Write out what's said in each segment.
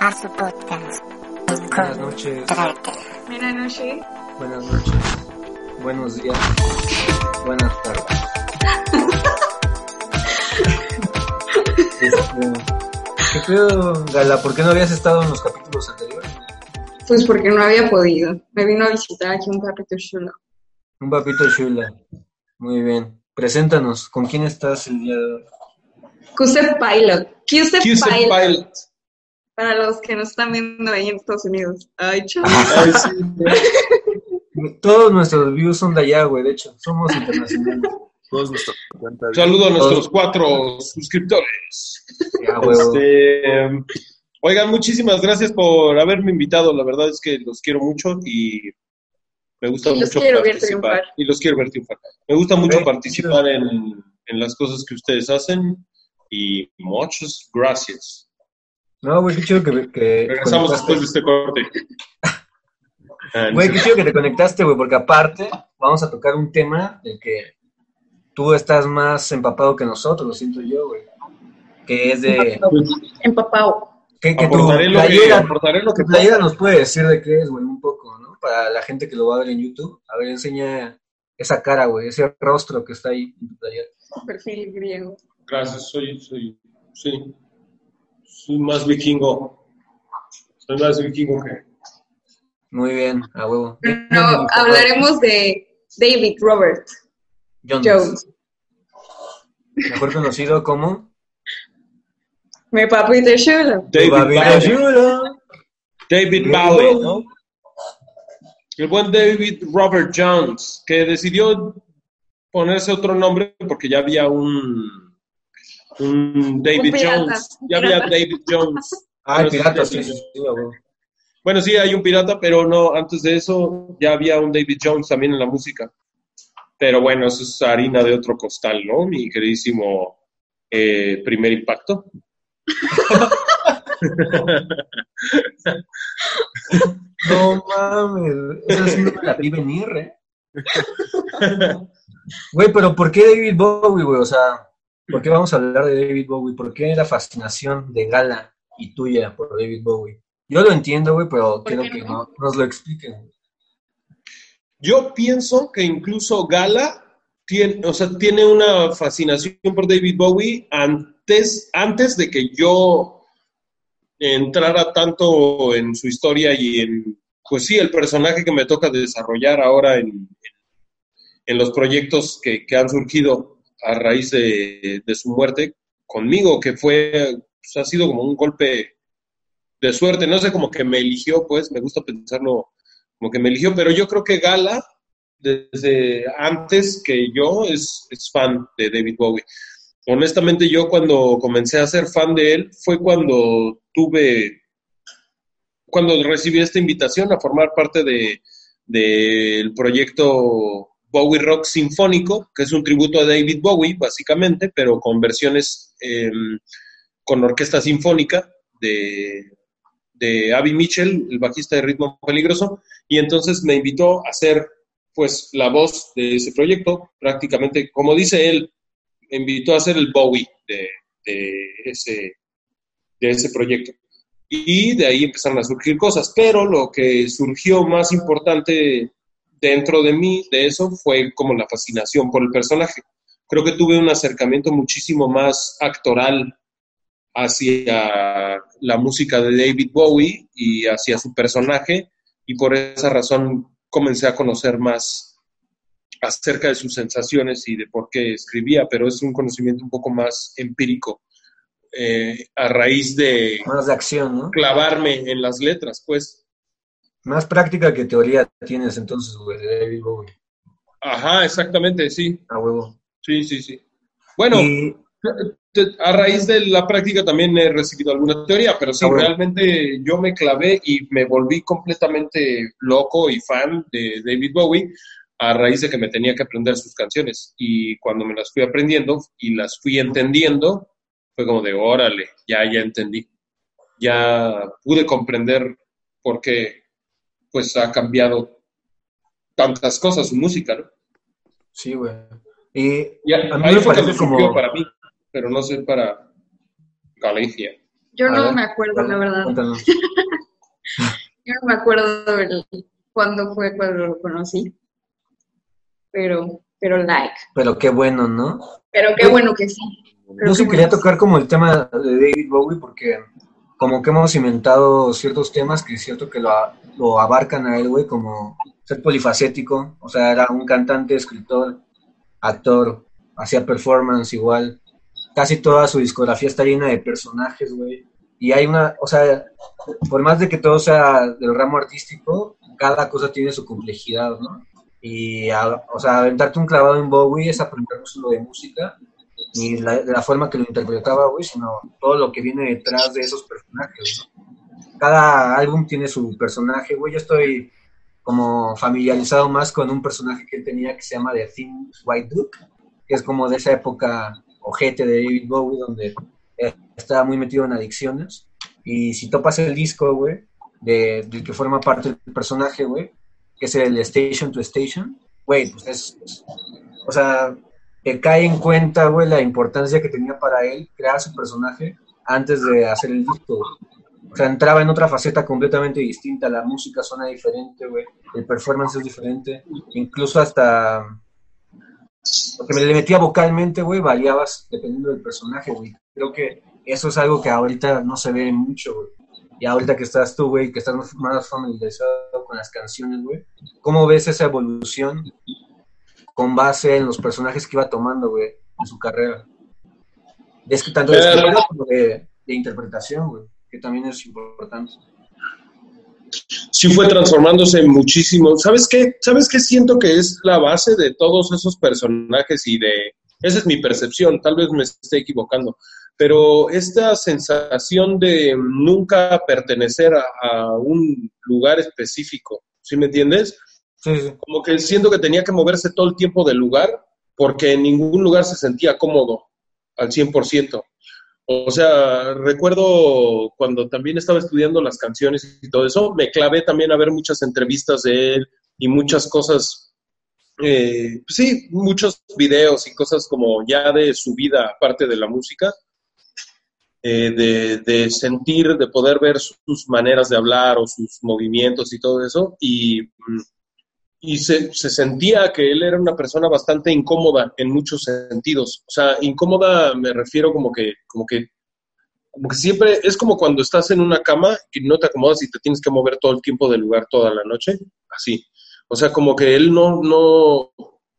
a su podcast. Buenas noches. Buenas noches. Buenas noches. Buenos días. Buenas tardes. este, ¿Qué pedo, Gala? ¿Por qué no habías estado en los capítulos anteriores? Pues porque no había podido. Me vino a visitar aquí un papito chulo. Un papito chula. Muy bien. Preséntanos. ¿Con quién estás el día de hoy? Pilot. Pilot. Para los que nos están viendo ahí en Estados Unidos. Ay, chaval. Sí. Todos nuestros views son de allá, güey. De hecho, somos internacionales. Todos nuestros. Saludo a nuestros cuatro suscriptores. Ya. Este, oigan, muchísimas gracias por haberme invitado. La verdad es que los quiero mucho y me gusta Y los mucho quiero ver participar. triunfar. Y los quiero ver triunfar. Me gusta mucho Eh, participar en, en las cosas que ustedes hacen y muchas gracias. No, güey, qué chido que, que Regresamos después de este corte. Ah, Güey, qué chido que te conectaste, güey, porque aparte vamos a tocar un tema del que tú estás más empapado que nosotros, lo siento yo, güey. Que es de... Empapado. Que, que tu Aportaré lo que, playera, aportaré lo que tu playera nos puede decir de qué es, güey, un poco, ¿no? Para la gente que lo va a ver en YouTube. A ver, enseña esa cara, güey, ese rostro que está ahí en tu playera. Perfil griego. Gracias, soy, soy, sí, soy más vikingo. Soy más vikingo que... Muy bien, a huevo. No, hablaremos de David Robert Jones, Jones. Mejor conocido como... Mi papito chulo. David. Chulo. David Bowie, ¿no? El buen David Robert Jones, que decidió ponerse otro nombre porque ya había un, un David Un Jones. Ya había. David Jones. Ah, el pirata, sí. Bueno, sí, hay un pirata, pero no, antes de eso ya había un David Jones también en la música. Pero bueno, eso es harina de otro costal, ¿no? Mi queridísimo eh, primer impacto. No mames, esa sí no me la vi venir, ¿eh? Güey, pero ¿por qué David Bowie, güey? O sea, ¿por qué vamos a hablar de David Bowie? ¿Por qué la fascinación de Gala y tuya por David Bowie? Yo lo entiendo, güey, pero ¿Por quiero que no? no- nos lo expliquen. güey. Yo pienso que incluso Gala tiene, o sea, tiene una fascinación por David Bowie antes, antes de que yo entrara tanto en su historia y en, pues sí, el personaje que me toca desarrollar ahora en, en- en los proyectos que, que han surgido a raíz de, de su muerte conmigo, que fue, pues, ha sido como un golpe de suerte, no sé, como que me eligió, pues, me gusta pensarlo como que me eligió, pero yo creo que Gala, desde antes que yo, es, fan de David Bowie. Honestamente, yo cuando comencé a ser fan de él fue cuando tuve, cuando recibí esta invitación a formar parte de del proyecto Bowie Rock Sinfónico, que es un tributo a David Bowie, básicamente, pero con versiones eh, con orquesta sinfónica de, de Abby Mitchell, el bajista de Ritmo Peligroso, y entonces me invitó a ser pues la voz de ese proyecto, prácticamente, como dice él, me invitó a ser el Bowie de, de ese, de ese proyecto. Y de ahí empezaron a surgir cosas, pero lo que surgió más importante dentro de mí, de eso, fue como la fascinación por el personaje. Creo que tuve un acercamiento muchísimo más actoral hacia la música de David Bowie y hacia su personaje y por esa razón comencé a conocer más acerca de sus sensaciones y de por qué escribía, pero es un conocimiento un poco más empírico eh, a raíz de Más de acción, ¿no? clavarme en las letras, pues. Más práctica que teoría tienes entonces, güey, David Bowie. Ajá, exactamente, sí, A huevo. sí, sí, sí. Bueno, Y- a raíz de la práctica también he recibido alguna teoría, pero sí, realmente yo me clavé y me volví completamente loco y fan de David Bowie a raíz de que me tenía que aprender sus canciones. Y cuando me las fui aprendiendo y las fui entendiendo, fue como de, órale, ya, ya entendí. Ya pude comprender por qué, pues, ha cambiado tantas cosas su música, ¿no? Sí, güey. Y Y a- A mí ahí me fue parece como- para mí, pero no sé para Galicia. Yo A no ver, me acuerdo, la verdad. Yo no me acuerdo el, cuándo fue cuando lo conocí. Pero, pero like. Pero qué bueno, ¿no? Pero qué bueno que sí. Creo Yo sí quería bueno. tocar como el tema de David Bowie porque como que hemos inventado ciertos temas que es cierto que lo, abarcan a él, güey, como ser polifacético, o sea, era un cantante, escritor, actor, hacía performance igual, casi toda su discografía está llena de personajes, güey, y hay una, o sea, por más de que todo sea del ramo artístico, cada cosa tiene su complejidad, ¿no? Y, o sea, aventarte un clavado en Bowie es aprender solo de música, ni la, de la forma que lo interpretaba, güey, sino todo lo que viene detrás de esos personajes. ¿no? Cada álbum tiene su personaje, güey. Yo estoy como familiarizado más con un personaje que él tenía que se llama The Thin White Duke, que es como de esa época ojete de David Bowie, donde estaba muy metido en adicciones. Y si topas el disco, güey, de, del que forma parte del personaje, güey, que es el Station to Station, güey, pues es, es- o sea, te cae en cuenta, güey, la importancia que tenía para él crear su personaje antes de hacer el disco. O sea, entraba en otra faceta completamente distinta, la música suena diferente, güey, el performance es diferente, incluso hasta lo que me le metía vocalmente, güey, variabas dependiendo del personaje, güey. Creo que eso es algo que ahorita no se ve mucho, güey. Y ahorita que estás tú, güey, que estás más familiarizado con las canciones, güey, ¿cómo ves esa evolución con base en los personajes que iba tomando, güey, en su carrera? Es que tanto de Eh, estilo como de, de interpretación, güey, que también es importante. Sí fue transformándose muchísimo. ¿Sabes qué? ¿Sabes qué siento que es la base de todos esos personajes y de... Esa es mi percepción, tal vez me esté equivocando, pero esta sensación de nunca pertenecer a, a un lugar específico, ¿sí me entiendes? Como que siento que tenía que moverse todo el tiempo del lugar porque en ningún lugar se sentía cómodo al 100%. O sea, recuerdo cuando también estaba estudiando las canciones y todo eso, me clavé también a ver muchas entrevistas de él y muchas cosas, eh, pues sí, muchos videos y cosas como ya de su vida, aparte de la música, eh, de, de sentir, de poder ver sus maneras de hablar o sus movimientos y todo eso. Y mm, y se, se sentía que él era una persona bastante incómoda en muchos sentidos. O sea, incómoda me refiero como que, como que, como que siempre es como cuando estás en una cama y no te acomodas y te tienes que mover todo el tiempo del lugar toda la noche, así. O sea, como que él no, no,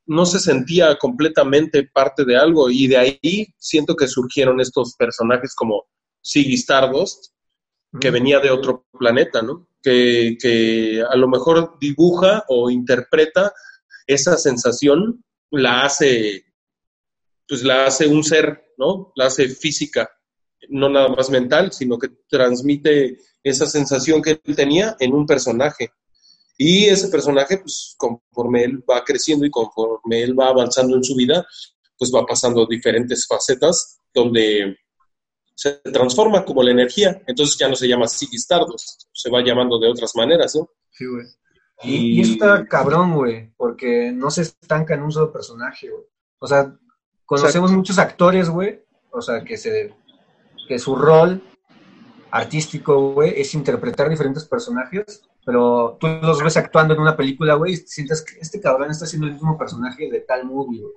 no se sentía completamente parte de algo y de ahí siento que surgieron estos personajes como Ziggy Stardust, que venía de otro planeta, ¿no? Que, a lo mejor dibuja o interpreta esa sensación, la hace, pues la hace un ser, ¿no? La hace física, no nada más mental, sino que transmite esa sensación que él tenía en un personaje. Y ese personaje, pues conforme él va creciendo y conforme él va avanzando en su vida, pues va pasando diferentes facetas donde se transforma como la energía, entonces ya no se llama Ziggy Stardust, se va llamando de otras maneras, ¿no? Sí, güey. Y, y eso está cabrón, güey, porque no se estanca en un solo personaje, güey. O sea, conocemos Exacto. muchos actores, güey, o sea, que se que su rol artístico, güey, es interpretar diferentes personajes, pero tú los ves actuando en una película, güey, y sientes que este cabrón está haciendo el mismo personaje de tal movie, güey.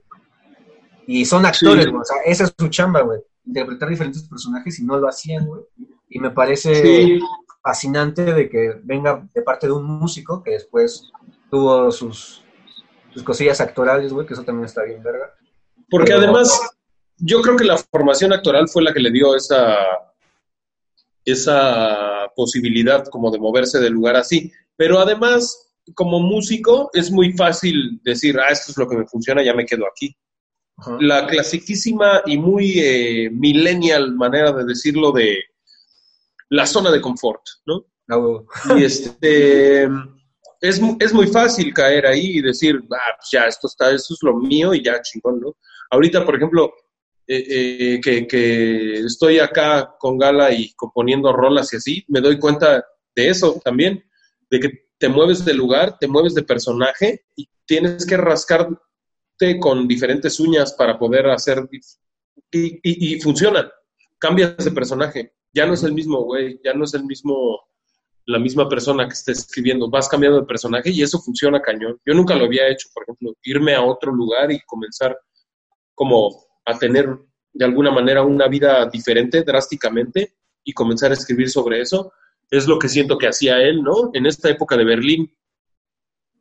Y son actores, Sí. güey, o sea, esa es su chamba, güey, interpretar diferentes personajes y no lo hacían, güey. Y me parece Sí. fascinante de que venga de parte de un músico que después tuvo sus, sus cosillas actorales, güey, que eso también está bien, verga. Porque Pero- además, yo creo que la formación actoral fue la que le dio esa, esa posibilidad como de moverse del lugar así. Pero además, como músico, es muy fácil decir, ah, esto es lo que me funciona, ya me quedo aquí. Ajá. la clasiquísima y muy eh, millennial manera de decirlo de la zona de confort, ¿no? Ah. Y este es, es muy fácil caer ahí y decir, ah, pues ya, esto está, esto es lo mío y ya chingón, ¿no? Ahorita, por ejemplo, eh, eh, que, que estoy acá con Gala y componiendo rolas y así, me doy cuenta de eso también, de que te mueves de lugar, te mueves de personaje y tienes que rascarte con diferentes uñas para poder hacer y, y, y funciona. Cambias de personaje. Ya no es el mismo, güey. Ya no es el mismo, la misma persona que esté escribiendo. Vas cambiando de personaje y eso funciona cañón. Yo nunca lo había hecho, por ejemplo, irme a otro lugar y comenzar como a tener de alguna manera una vida diferente drásticamente y comenzar a escribir sobre eso. Es lo que siento que hacía él, ¿no? En esta época de Berlín,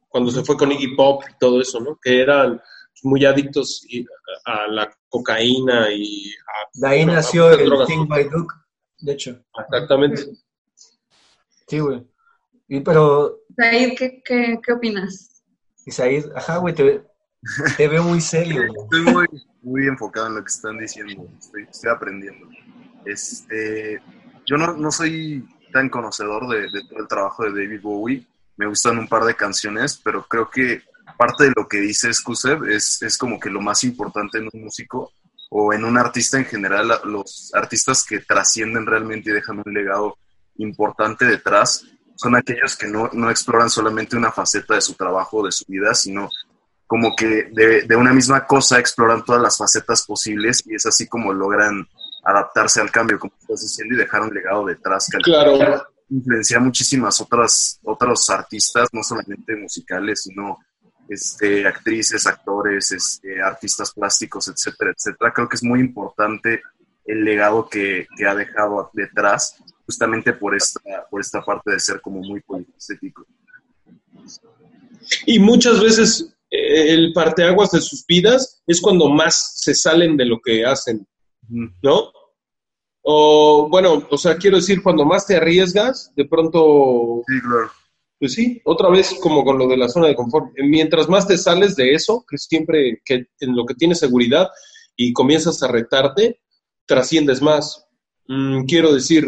cuando se fue con Iggy Pop y todo eso, ¿no? Que eran muy adictos y- a la cocaína y a... De ahí a nació el drogas. King by Duke, de hecho. Exactamente. Sí, güey. Y pero, Said, ¿qué, qué, qué opinas? Isaías, ajá, güey, te, te veo muy serio, güey. Estoy muy, muy enfocado en lo que están diciendo. Estoy, estoy aprendiendo. Este, yo no, no soy tan conocedor de, de todo el trabajo de David Bowie. Me gustan un par de canciones, pero creo que parte de lo que dice Skusev es, es como que lo más importante en un músico o en un artista en general, los artistas que trascienden realmente y dejan un legado importante detrás son aquellos que no, no exploran solamente una faceta de su trabajo, de su vida, sino como que de, de una misma cosa exploran todas las facetas posibles y es así como logran adaptarse al cambio, como estás diciendo, y dejar un legado detrás que Claro. influencia a muchísimas otras otros artistas, no solamente musicales, sino este, actrices, actores, este, artistas plásticos, etcétera, etcétera. Creo que es muy importante el legado que, que ha dejado detrás, justamente por esta, por esta parte de ser como muy polifacético. Y muchas veces eh, el parteaguas de sus vidas es cuando más se salen de lo que hacen. ¿no? O bueno, o sea, quiero decir, cuando más te arriesgas, de pronto, Sí, claro. Pues sí, otra vez como con lo de la zona de confort. Mientras más te sales de eso, que siempre que en lo que tienes seguridad y comienzas a retarte, trasciendes más. Mm, quiero decir,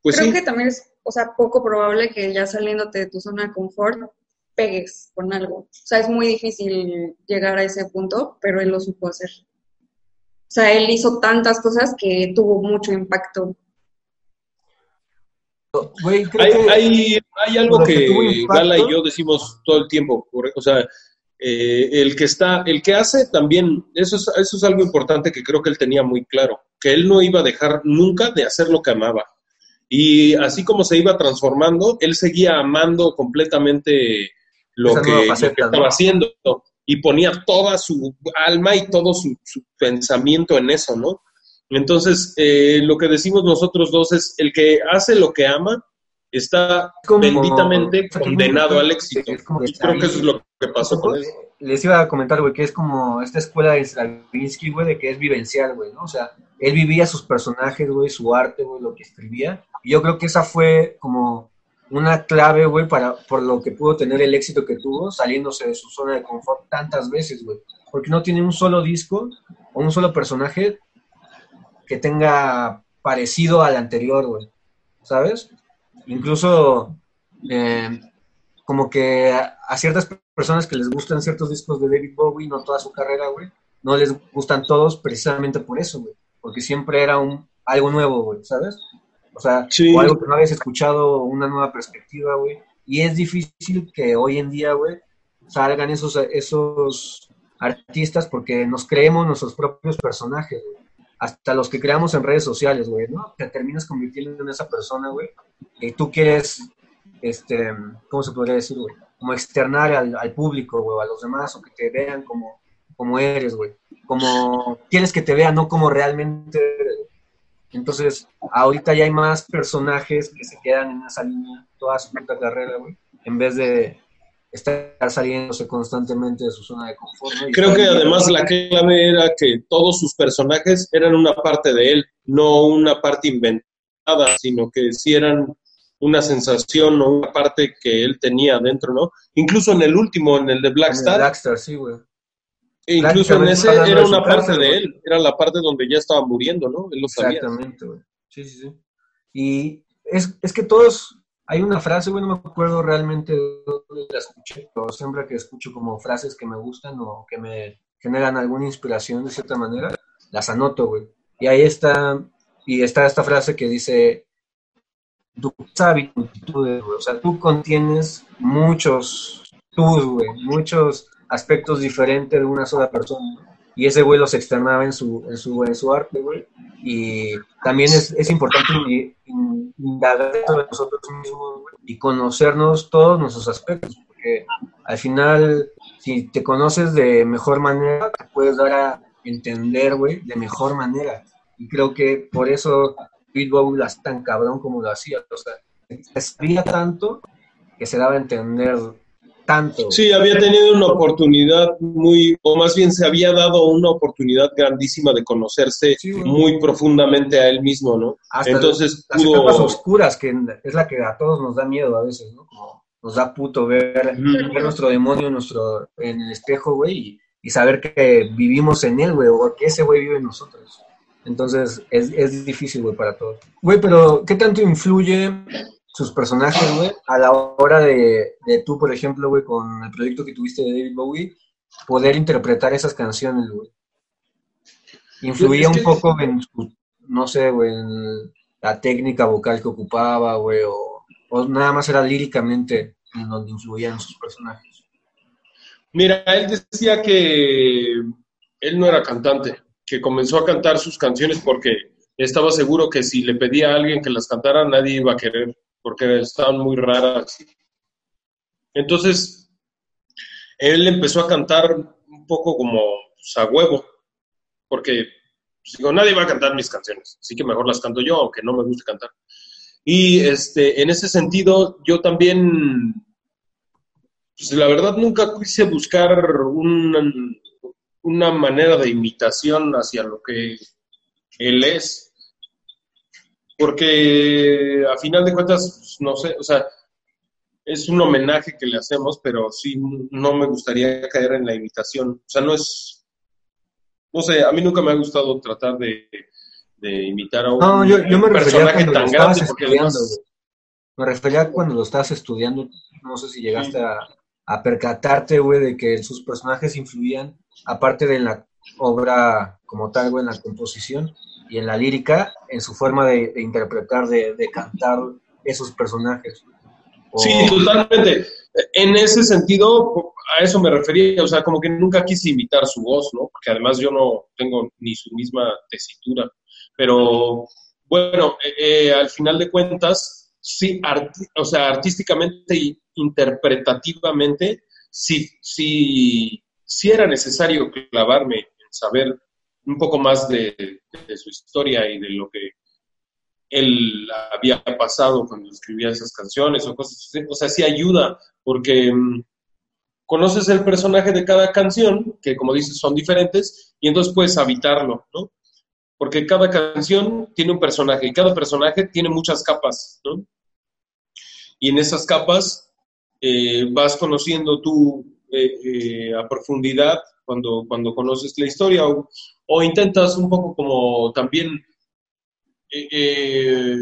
pues Creo sí, que también es, o sea, poco probable que ya saliéndote de tu zona de confort pegues con algo. O sea, es muy difícil llegar a ese punto, pero él lo supo hacer. O sea, él hizo tantas cosas que tuvo mucho impacto. Creo hay, que- hay, hay algo que Gala y yo decimos todo el tiempo, o sea, eh, el que está, el que hace también, eso es, eso es algo importante que creo que él tenía muy claro, que él no iba a dejar nunca de hacer lo que amaba. Y así como se iba transformando, él seguía amando completamente lo que, estaba haciendo y ponía toda su alma y todo su, su pensamiento en eso, ¿no? Entonces, eh, lo que decimos nosotros dos es, el que hace lo que ama está como- benditamente condenado al éxito. Y creo que eso es lo que pasó con él. Les iba a comentar, güey, que es como esta escuela de Stravinsky, güey, de que es vivencial, güey, ¿no? O sea, él vivía sus personajes, güey, su arte, güey, lo que escribía. Y yo creo que esa fue como una clave, güey, para, por lo que pudo tener el éxito que tuvo, saliéndose de su zona de confort tantas veces, güey. Porque no tiene un solo disco o un solo personaje que tenga parecido al anterior, güey. ¿Sabes? Incluso eh, como que a, ciertas personas que les gustan ciertos discos de David Bowie, no toda su carrera, güey, no les gustan todos precisamente por eso, güey. Porque siempre era un, algo nuevo, güey, ¿sabes? O sea, Sí. o algo que no habías escuchado, una nueva perspectiva, güey. Y es difícil que hoy en día, güey, salgan esos, esos artistas porque nos creemos nuestros propios personajes, güey. Hasta los que creamos en redes sociales, güey, ¿no? Te terminas convirtiendo en esa persona, güey. Y tú quieres, este, ¿cómo se podría decir, güey? Como externar al, público, güey, a los demás, o que te vean como, como eres, güey. Como quieres que te vean, no como realmente eres, güey. Entonces, ahorita ya hay más personajes que se quedan en esa línea toda su puta carrera, güey, en vez de estar saliéndose constantemente de su zona de confort. ¿no? Creo que además la clave era que todos sus personajes eran una parte de él, no una parte inventada, sino que sí eran una sensación o una parte que él tenía dentro, ¿no? Incluso en el último, en el de Black en el Star, Blackstar, sí, güey. E incluso en ese era una parte cárcel, de él, era la parte donde ya estaba muriendo, ¿no? Él lo sabía. Exactamente, güey. Sí, sí, sí. Y es, es que todos, hay una frase, güey, no me acuerdo realmente de dónde la escuché, pero siempre que escucho como frases que me gustan o que me generan alguna inspiración de cierta manera, las anoto, güey. Y ahí está, y está esta frase que dice, tu sabes actitudes, güey. O sea, tú contienes muchos tus, güey, muchos aspectos diferentes de una sola persona. Y ese güey los externaba en su, en su, en su arte, güey. Y también es, es importante in- in- indagar sobre nosotros mismos y conocernos todos nuestros aspectos, porque al final, si te conoces de mejor manera, te puedes dar a entender, güey, de mejor manera. Y creo que por eso lo hace tan cabrón como lo hacía. O sea, se sabía tanto que se daba a entender tanto. Sí, había tenido una oportunidad muy, o más bien se había dado una oportunidad grandísima de conocerse Sí, muy profundamente a él mismo, ¿no? Hasta Entonces las pudo... oscuras, que es la que a todos nos da miedo a veces, ¿no? Como nos da puto ver, nuestro demonio nuestro, en el espejo, güey, y, y saber que vivimos en él, güey, o que ese güey vive en nosotros. Entonces, es, es difícil, güey, para todos. Güey, pero ¿qué tanto influye sus personajes, güey, a la hora de, de tú, por ejemplo, güey, con el proyecto que tuviste de David Bowie, poder interpretar esas canciones, güey? Influía un poco en su, no sé, güey, en la técnica vocal que ocupaba, güey, o, o nada más era líricamente en donde influían sus personajes. Mira, él decía que él no era cantante, que comenzó a cantar sus canciones porque estaba seguro que si le pedía a alguien que las cantara, nadie iba a querer, porque estaban muy raras. Entonces, él empezó a cantar un poco como pues, a huevo, porque pues, digo, nadie va a cantar mis canciones, así que mejor las canto yo, aunque no me guste cantar. Y este, en ese sentido, yo también pues la verdad nunca quise buscar una, una manera de imitación hacia lo que él es. Porque a final de cuentas, pues, no sé, o sea, es un homenaje que le hacemos, pero sí no me gustaría caer en la imitación. O sea, no es, no sé, a mí nunca me ha gustado tratar de, de imitar a un No, yo, yo me refería personaje lo tan grande, porque además... Me refería cuando lo estabas estudiando, no sé si llegaste a, a percatarte, güey, de que sus personajes influían, aparte de en la obra como tal, güey, en la composición y en la lírica, en su forma de, de interpretar, de, de cantar esos personajes. O- Sí, totalmente. En ese sentido, a eso me refería, o sea, como que nunca quise imitar su voz, ¿no? Porque además yo no tengo ni su misma tesitura. Pero bueno, eh, eh, al final de cuentas, sí, o sea, artísticamente y interpretativamente, sí, sí, sí era necesario clavarme en saber un poco más de, su historia y de lo que él había pasado cuando escribía esas canciones o cosas así. O sea, sí ayuda, porque mm, conoces el personaje de cada canción, que como dices son diferentes, y entonces puedes habitarlo, ¿no? Porque cada canción tiene un personaje y cada personaje tiene muchas capas, ¿no? Y en esas capas eh, vas conociendo tú eh, eh, a profundidad cuando, cuando conoces la historia o, o intentas un poco como también eh, eh,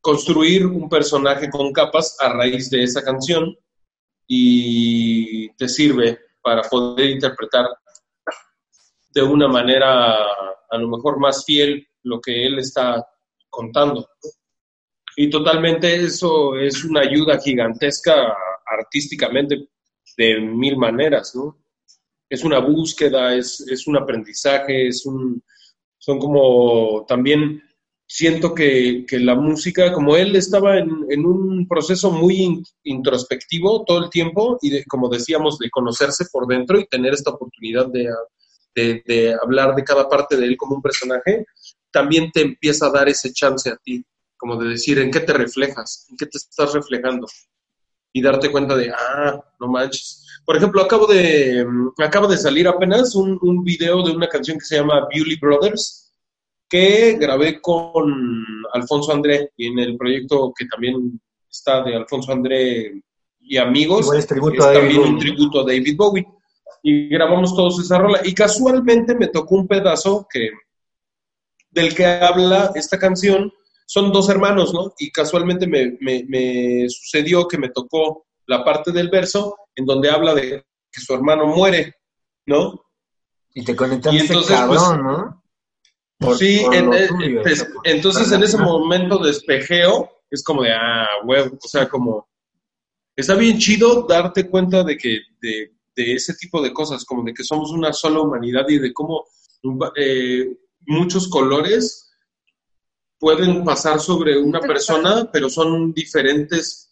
construir un personaje con capas a raíz de esa canción y te sirve para poder interpretar de una manera a lo mejor más fiel lo que él está contando. Y totalmente eso es una ayuda gigantesca artísticamente de mil maneras, ¿no? Es una búsqueda, es, es un aprendizaje, es un, son como también siento que, que, la música, como él estaba en, en un proceso muy in, introspectivo todo el tiempo y como decíamos, de conocerse por dentro y tener esta oportunidad de, de, de, hablar de cada parte de él como un personaje, también te empieza a dar ese chance a ti, como de decir en qué te reflejas, en qué te estás reflejando y darte cuenta de, ah, no manches. Por ejemplo, acabo de, acaba de salir apenas un, un video de una canción que se llama Beauty Brothers, que grabé con Alfonso André y en el proyecto que también está de Alfonso André y amigos, es, tributo es también David un tributo a David Bowie. y grabamos todos esa rola. Y casualmente me tocó un pedazo que del que habla esta canción. Son dos hermanos, ¿no? Y casualmente me, me, me sucedió que me tocó la parte del verso en donde habla de que su hermano muere, ¿no? Y te conectaste Y entonces, cabrón, pues, ¿no? Por- sí, por en- lo en- tuyo, pues, entonces en ese momento de espejeo es como de, ah, huevo, o sea, como, está bien chido darte cuenta de que, de, de ese tipo de cosas, como de que somos una sola humanidad y de cómo eh, muchos colores pueden pasar sobre una persona, pero son diferentes,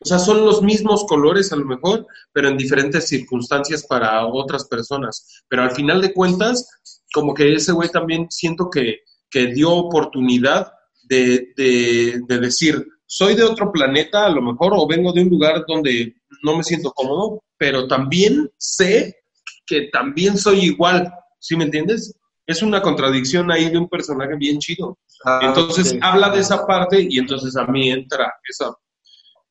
o sea, son los mismos colores a lo mejor, pero en diferentes circunstancias para otras personas. Pero al final de cuentas, como que ese güey también siento que, que dio oportunidad de, de, de decir, soy de otro planeta a lo mejor, o vengo de un lugar donde no me siento cómodo, pero también sé que también soy igual, ¿sí me entiendes? Es una contradicción ahí de un personaje bien chido. Ah, Entonces habla de esa parte y entonces a mí entra esa,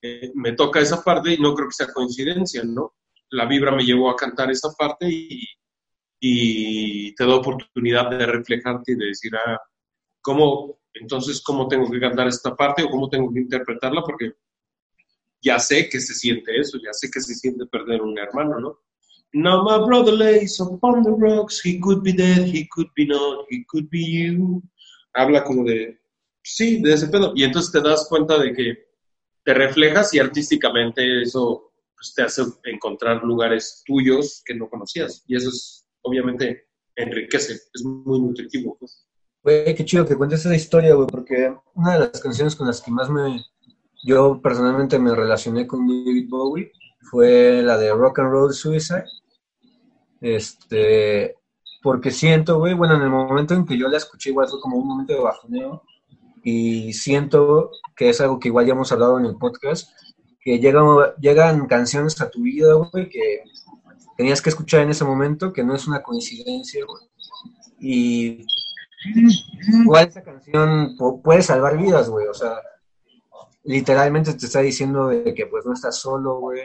eh, me toca esa parte y no creo que sea coincidencia, ¿no? La vibra me llevó a cantar esa parte y, te da oportunidad de reflejarte y de decir, ah, ¿cómo, entonces, cómo tengo que cantar esta parte o cómo tengo que interpretarla? Porque ya sé que se siente eso, ya sé que se siente perder un hermano, ¿no? Now my brother lays upon the rocks, he could be dead, he could be not, he could be you. Habla como de, sí, de ese pedo. Y entonces te das cuenta de que te reflejas y artísticamente eso pues, te hace encontrar lugares tuyos que no conocías. Y eso es, obviamente, enriquece, es muy nutritivo. pues. Güey, qué chido que cuentes esa historia, güey, porque una de las canciones con las que más me, yo personalmente me relacioné con David Bowie fue la de Rock and Roll Suicide. Este, porque siento, güey, bueno, en el momento en que yo la escuché, igual fue como un momento de bajoneo, y siento que es algo que igual ya hemos hablado en el podcast, que llegan, llegan canciones a tu vida, güey, que tenías que escuchar en ese momento, que no es una coincidencia, güey. Y igual esa canción pu- puede salvar vidas, güey, o sea, literalmente te está diciendo de que pues no estás solo, güey,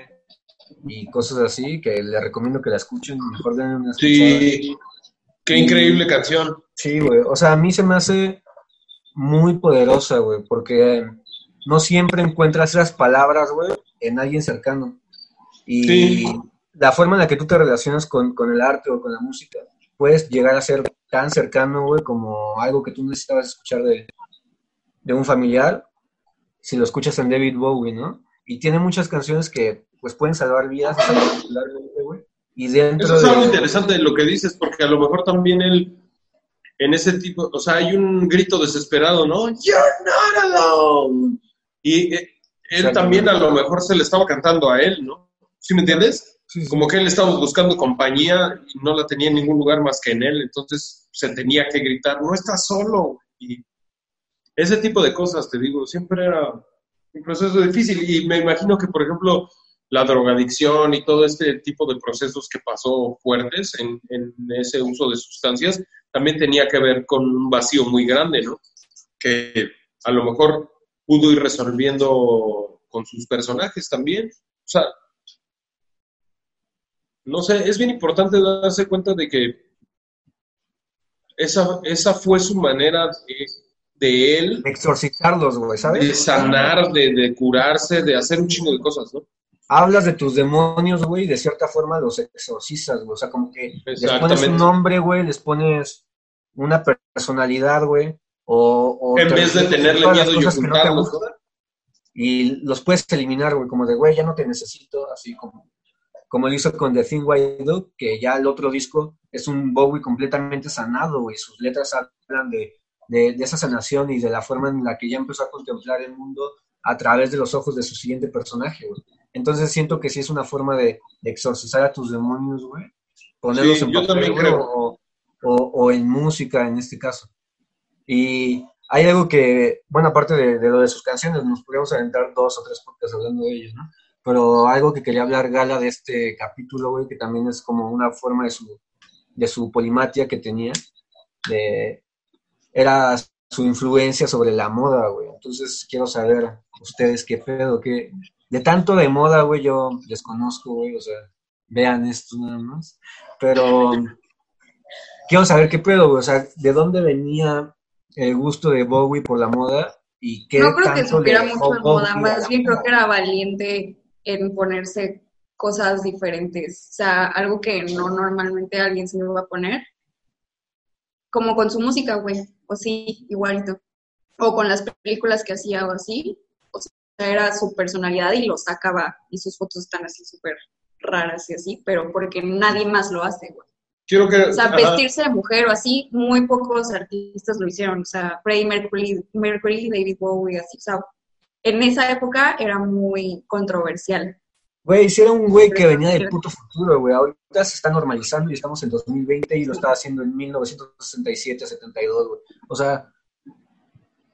y cosas así, que le recomiendo que la escuchen, mejor den una escuchada. Sí, qué increíble canción. Sí, güey. O sea, a mí se me hace muy poderosa, güey, porque no siempre encuentras esas palabras, güey, en alguien cercano. Y Sí. la forma en la que tú te relacionas con, con el arte o con la música, puedes llegar a ser tan cercano, güey, como algo que tú necesitabas escuchar de, de un familiar, si lo escuchas en David Bowie, ¿no? Y tiene muchas canciones que, pues, pueden salvar vidas, particularmente, güey. Y dentro Eso es de... algo interesante de lo que dices, porque a lo mejor también él, en ese tipo, o sea, hay un grito desesperado, ¿no? You're not alone. Y eh, él también a lo mejor se le estaba cantando a él, ¿no? ¿Sí me entiendes? Sí, sí. Como que él estaba buscando compañía y no la tenía en ningún lugar más que en él, entonces se tenía que gritar, no estás solo. Y ese tipo de cosas, te digo, siempre era un proceso difícil. Y me imagino que, por ejemplo, la drogadicción y todo este tipo de procesos que pasó fuertes en, en ese uso de sustancias, también tenía que ver con un vacío muy grande, ¿no? Que a lo mejor pudo ir resolviendo con sus personajes también. O sea, no sé, es bien importante darse cuenta de que esa, esa fue su manera de, de él Exorcizarlos, güey, ¿sabes? de sanar, de, de curarse, de hacer un chingo de cosas, ¿no? Hablas de tus demonios, güey, y de cierta forma los exorcizas, güey. O sea, como que les pones un nombre, güey, les pones una personalidad, güey. O, o En vez de tenerle miedo y no ocultarlos, gustan, Y los puedes eliminar, güey, como de, güey, ya no te necesito, así como, como lo hizo con The Thing I Do, que ya el otro disco es un Bowie completamente sanado, güey. Sus letras hablan de, de, de esa sanación y de la forma en la que ya empezó a contemplar el mundo a través de los ojos de su siguiente personaje, güey. Entonces siento que sí es una forma de, de exorcizar a tus demonios, güey. Ponerlos Sí, en yo papel, también güey, creo. O, o- o en música en este caso. Y hay algo que, bueno, aparte de, de lo de sus canciones, nos podríamos aventar dos o tres podcasts hablando de ellos, ¿no? Pero algo que quería hablar Gala de este capítulo, güey, que también es como una forma de su, de su polimatia que tenía, de, era su influencia sobre la moda, güey. Entonces quiero saber ustedes qué pedo, qué... De tanto de moda, güey, yo desconozco, güey, o sea, vean esto nada más. Pero quiero saber qué pedo, güey. O sea, ¿de dónde venía el gusto de Bowie por la moda? ¿Y qué No creo que supiera mucho de moda, más bien creo que era valiente en ponerse cosas diferentes, o sea, algo que no normalmente alguien se iba a poner, como con su música, güey, o sí, igualito, o con las películas que hacía o así, era su personalidad y lo sacaba, y sus fotos están así súper raras y así, pero porque nadie más lo hace, güey. Quiero que... O sea, ajá. vestirse de mujer o así, muy pocos artistas lo hicieron. O sea, Freddie Mercury, Mercury, David Bowie, así. O sea, en esa época era muy controversial. Güey, si era un güey que venía del puto futuro, güey. Ahorita se está normalizando y estamos en 2020 y lo estaba haciendo en 1967, 72, güey. O sea,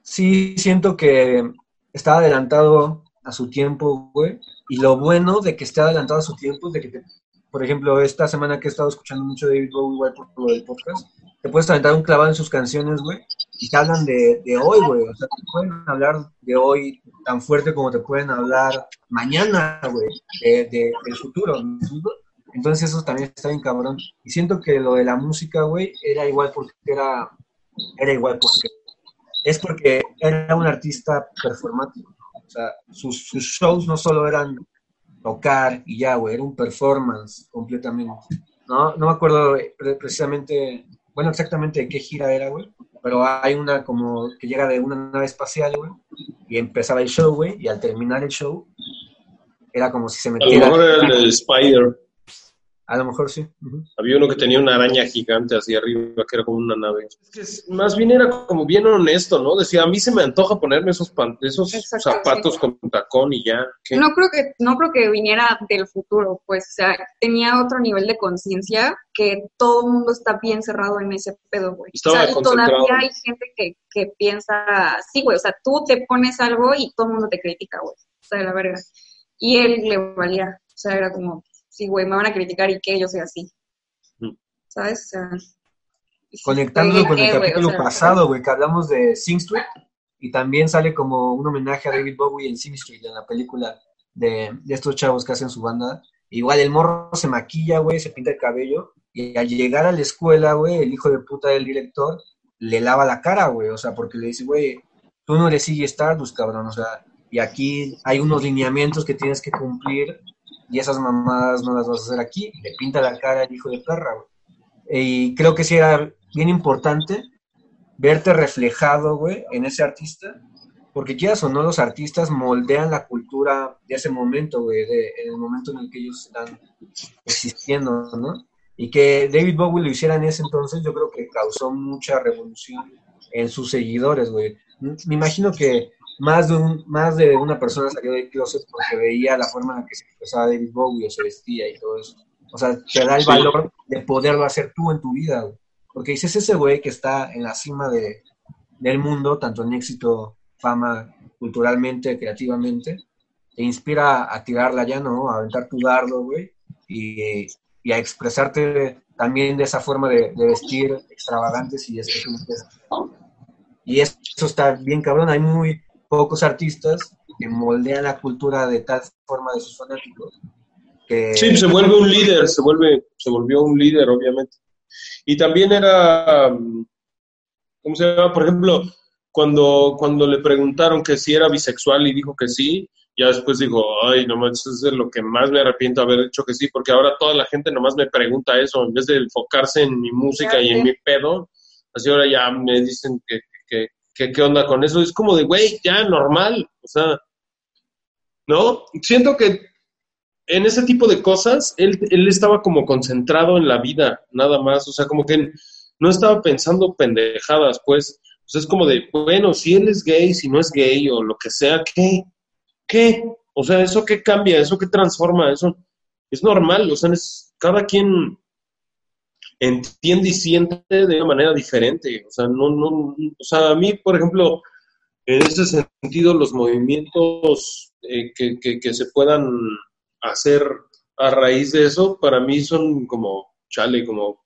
sí siento que estaba adelantado a su tiempo, güey. Y lo bueno de que esté adelantado a su tiempo de que, te- por ejemplo, esta semana que he estado escuchando mucho David Bowie, igual por lo del podcast, te puedes aventar un clavado en sus canciones, güey, y te hablan de, de hoy, güey. O sea, te pueden hablar de hoy tan fuerte como te pueden hablar mañana, güey, de, de- del futuro. Entonces eso también está bien cabrón. Y siento que lo de la música, güey, era igual porque era, era igual porque es porque era un artista performático. O sea, sus, shows no solo eran tocar y ya, güey, era un performance completamente. No, no me acuerdo pre- precisamente, bueno, exactamente de qué gira era, güey, pero hay una como que llega de una nave espacial, güey, y empezaba el show, güey, y al terminar el show era como si se A lo metiera. era el de Spider. A lo mejor sí. Había uno que tenía una araña gigante hacia arriba, que era como una nave. Es que más bien era como bien honesto, ¿no? Decía, a mí se me antoja ponerme esos, pan- esos zapatos sí. con tacón y ya. ¿Qué? No creo que no creo que viniera del futuro, pues, o sea, tenía otro nivel de conciencia que todo el mundo está bien cerrado en ese pedo, güey. O Estaba sea, y concentrado. todavía hay gente que, que piensa, sí, güey, o sea, tú te pones algo y todo el mundo te critica, güey. O sea, la verga. Y él le valía, o sea, era como, sí, güey, me van a criticar y que yo soy así. Mm. ¿Sabes? O sea, Conectándolo con el ¿qué? O capítulo sea, pasado, güey, que hablamos de Sing Street, y también sale como un homenaje a David Bowie en Sing Street, en la película de, de estos chavos que hacen su banda. Igual el morro se maquilla, güey, se pinta el cabello, y al llegar a la escuela, güey, el hijo de puta del director le lava la cara, güey, o sea, porque le dice, güey, tú no eres Iggy Stardust, cabrón, o sea, y aquí hay unos lineamientos que tienes que cumplir, y esas mamadas no las vas a hacer aquí, le pinta la cara al hijo de perra, güey. Y creo que sí era bien importante verte reflejado, güey, en ese artista, porque quieras o no, los artistas moldean la cultura de ese momento, güey, en el momento en el que ellos están existiendo, ¿no? Y que David Bowie lo hiciera en ese entonces, yo creo que causó mucha revolución en sus seguidores, güey. Me imagino que más de, un, más de una persona salió del closet porque veía la forma en la que se expresaba David Bowie o se vestía y todo eso. O sea, te da el Sí. valor de poderlo hacer tú en tu vida, güey. Porque dices, ese güey que está en la cima de, del mundo, tanto en éxito, fama, culturalmente, creativamente, te inspira a tirarla ya, ¿no? A aventar tu dardo, güey, y, y a expresarte también de esa forma de, de vestir extravagantes y especiales. Y eso está bien cabrón, hay muy pocos artistas que moldean la cultura de tal forma de sus fanáticos que... Sí, se vuelve un líder, se vuelve, se volvió un líder, obviamente. Y también era, mm, ¿cómo se llama? Por ejemplo, cuando, cuando le preguntaron que si era bisexual y dijo que sí, ya después dijo, ay, no manches, es de lo que más me arrepiento haber dicho que sí, porque ahora toda la gente nomás me pregunta eso, en vez de enfocarse en mi música y en mi pedo, así ahora ya me dicen que, que qué onda con eso. Es como de, güey, ya normal, o sea, ¿no? Siento que en ese tipo de cosas, él, él estaba como concentrado en la vida, nada más, o sea, como que no estaba pensando pendejadas, pues, o sea, es como de, bueno, si él es gay, si no es gay o lo que sea, ¿qué? ¿Qué? O sea, ¿eso qué cambia? ¿Eso qué transforma? Eso es normal, o sea, es, cada quien entiende y siente de una manera diferente, o sea, no, no, o sea, a mí, por ejemplo, en ese sentido, los movimientos eh, que, que, se puedan hacer a raíz de eso, para mí son como chale, como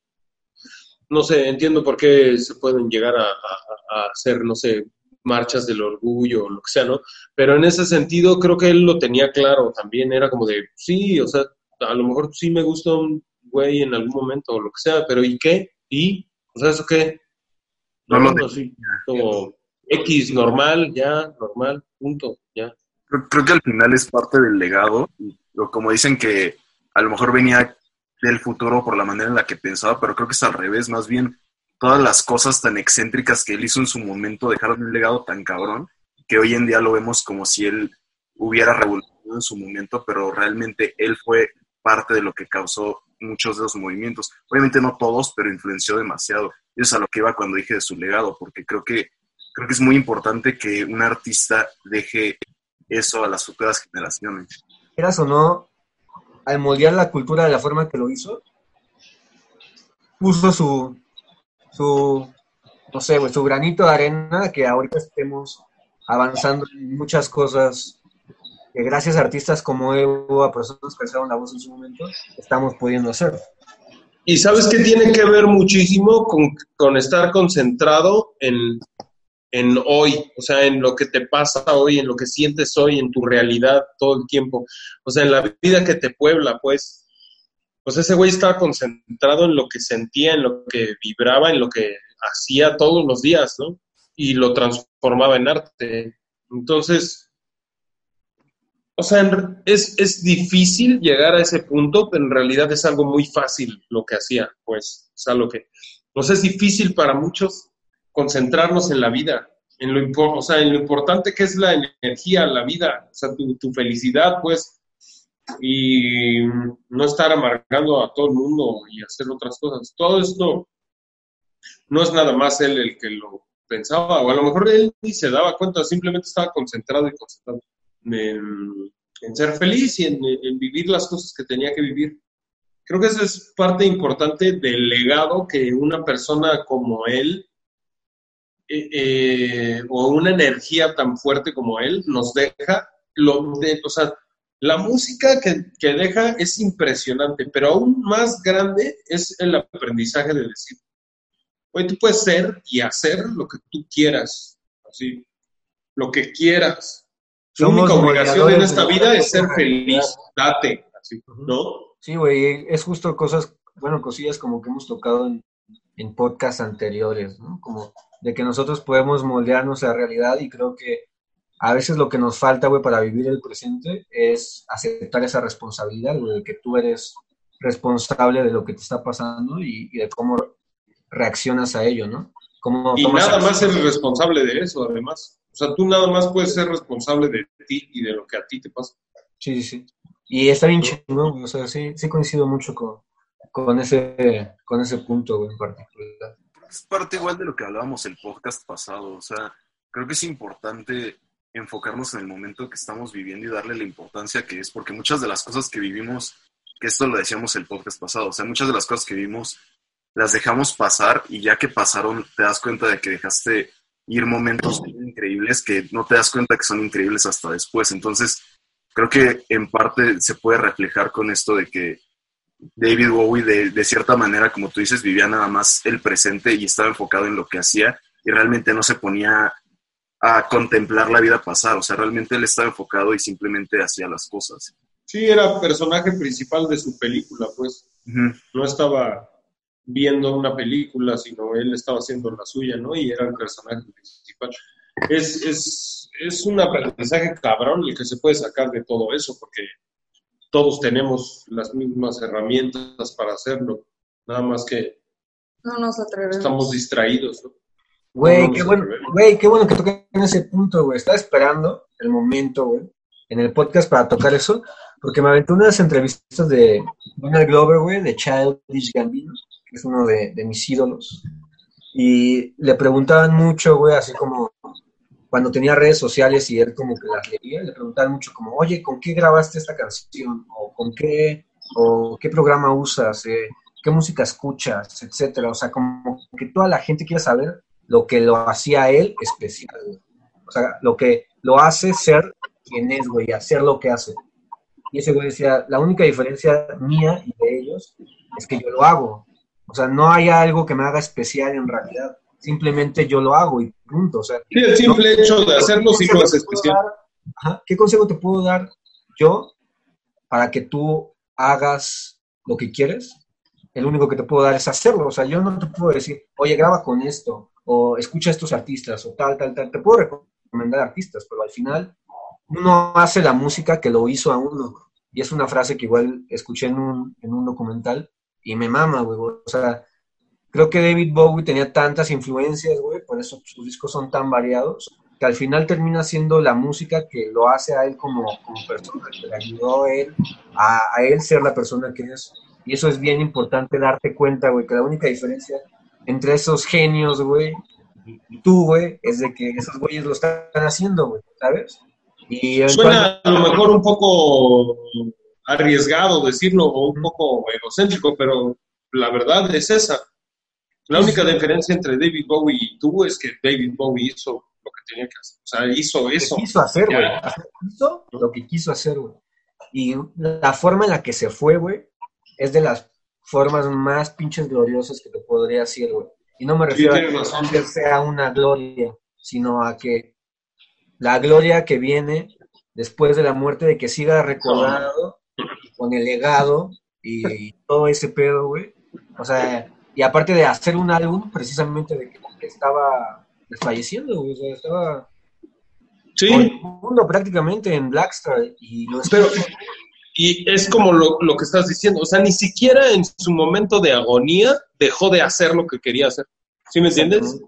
no sé, entiendo por qué se pueden llegar a, a- a hacer, no sé, marchas del orgullo o lo que sea, ¿no? Pero en ese sentido creo que él lo tenía claro también, era como de, sí, o sea, a lo mejor sí me gusta un güey en algún momento o lo que sea, pero ¿y qué? ¿Y? O sea, ¿eso qué? No lo no, así, como X, normal, ya, normal, punto, ya. Creo, creo que al final es parte del legado, o como dicen que a lo mejor venía del futuro por la manera en la que pensaba, pero creo que es al revés, más bien todas las cosas tan excéntricas que él hizo en su momento dejaron un legado tan cabrón que hoy en día lo vemos como si él hubiera revolucionado en su momento, pero realmente él fue parte de lo que causó muchos de los movimientos. Obviamente no todos, pero influenció demasiado. Y eso es a lo que iba cuando dije de su legado, porque creo que, creo que es muy importante que un artista deje eso a las futuras generaciones. Quieras o no, al moldear la cultura de la forma que lo hizo, puso su, su no sé, güey, su granito de arena que ahorita estemos avanzando en muchas cosas que gracias a artistas como Evo, a personas que alzaron la voz en su momento, estamos pudiendo hacer. Y sabes que tiene que ver muchísimo con, con estar concentrado en, en hoy, o sea, en lo que te pasa hoy, en lo que sientes hoy, en tu realidad todo el tiempo. O sea, en la vida que te puebla, pues. Pues ese güey estaba concentrado en lo que sentía, en lo que vibraba, en lo que hacía todos los días, ¿no? Y lo transformaba en arte. Entonces, o sea, es, es difícil llegar a ese punto, pero en realidad es algo muy fácil lo que hacía, pues, que, o sea, es difícil para muchos concentrarnos en la vida, en lo, o sea, en lo importante que es la energía, la vida, o sea, tu, tu felicidad, pues, y no estar amargando a todo el mundo y hacer otras cosas. Todo esto no es nada más él el que lo pensaba, o a lo mejor él ni se daba cuenta, simplemente estaba concentrado y concentrado en, ser feliz y en, vivir las cosas que tenía que vivir. Creo que eso es parte importante del legado que una persona como él, eh, eh, o una energía tan fuerte como él, nos deja. Lo de, o sea, la música que, que deja es impresionante, pero aún más grande es el aprendizaje de decir, oye, tú puedes ser y hacer lo que tú quieras, así, lo que quieras. Tu Somos única obligación en esta vida es ser feliz, date, así. ¿no? Sí, güey, es justo cosas, bueno, cosillas como que hemos tocado en, en podcasts anteriores, ¿no? Como de que nosotros podemos moldearnos a la realidad y creo que a veces lo que nos falta, güey, para vivir el presente es aceptar esa responsabilidad, güey, de que tú eres responsable de lo que te está pasando y, y de cómo reaccionas a ello, ¿no? Cómo Y nada más eres responsable de eso, además. O sea, tú nada más puedes ser responsable de ti y de lo que a ti te pasa. Sí, sí, sí. Y está bien chingón, güey, o sea, sí, sí coincido mucho con, con, ese, con ese punto, güey, en particular. Es parte igual de lo que hablábamos el podcast pasado. O sea, creo que es importante enfocarnos en el momento que estamos viviendo y darle la importancia que es, porque muchas de las cosas que vivimos, que esto lo decíamos el podcast pasado, o sea, muchas de las cosas que vivimos las dejamos pasar y ya que pasaron te das cuenta de que dejaste ir momentos bien increíbles que no te das cuenta que son increíbles hasta después. Entonces, creo que en parte se puede reflejar con esto de que David Bowie, de, de, cierta manera, como tú dices, vivía nada más el presente y estaba enfocado en lo que hacía y realmente no se ponía a contemplar la vida pasar. O sea, realmente él estaba enfocado y simplemente hacía las cosas. Sí, era personaje principal de su película, pues. Uh -huh. No estaba viendo una película, sino él estaba haciendo la suya, ¿no? Y era el personaje principal. Es, es, es un aprendizaje cabrón el que se puede sacar de todo eso, porque todos tenemos las mismas herramientas para hacerlo, nada más que no nos atrevemos. estamos distraídos, ¿no? Güey, No qué bueno, güey, qué bueno que toquen ese punto, güey. Estaba esperando el momento, güey, en el podcast para tocar eso, porque me aventé unas entrevistas de Donald Glover, güey, de Childish Gambino, que es uno de, de mis ídolos. Y le preguntaban mucho, güey, así como cuando tenía redes sociales y él como que las leía, le preguntaban mucho como, oye, ¿con qué grabaste esta canción? O ¿con qué, o qué programa usas? Eh, ¿Qué música escuchas? Etcétera. O sea, como que toda la gente quiere saber lo que lo hacía él especial. O sea, lo que lo hace ser quien es, güey, hacer lo que hace. Y ese güey decía, la única diferencia mía y de ellos es que yo lo hago. O sea, no hay algo que me haga especial en realidad. Simplemente yo lo hago y punto. O sea, Sí, el simple hecho de hacerlo sí ¿Qué lo hace especial. dar? ¿Qué consejo te puedo dar yo para que tú hagas lo que quieres, el único que te puedo dar es hacerlo. O sea, yo no te puedo decir, oye, graba con esto, o escucha a estos artistas, o tal, tal, tal. Te puedo recomendar artistas, pero al final uno hace la música que lo hizo a uno. Y es una frase que igual escuché en un, en un documental y me mama, güey. O sea, creo que David Bowie tenía tantas influencias, güey, por eso sus discos son tan variados, que al final termina siendo la música que lo hace a él como, como persona, que le ayudó a él, a, a él ser la persona que es. Y eso es bien importante darte cuenta, güey, que la única diferencia entre esos genios, güey, y tú, güey, es de que esos güeyes lo están haciendo, güey, ¿sabes? Y Suena a lo mejor un poco arriesgado decirlo o un poco egocéntrico, pero la verdad es esa. La única diferencia entre David Bowie y tú es que David Bowie hizo lo que tenía que hacer. O sea, hizo eso. quiso hacer, güey. Hizo lo que quiso hacer, güey. Y la forma en la que se fue, güey, es de las formas más pinches gloriosas que te podría decir, güey. Y no me refiero a que sea una gloria, sino a que la gloria que viene después de la muerte, de que siga recordado con el legado y, todo ese pedo, güey. O sea, y aparte de hacer un álbum, precisamente de que, estaba desfalleciendo. O sea, estaba. Sí. el mundo prácticamente en Blackstar. Y lo Pero, y es como lo, lo, que estás diciendo, o sea, ni siquiera en su momento de agonía dejó de hacer lo que quería hacer. ¿Sí me entiendes?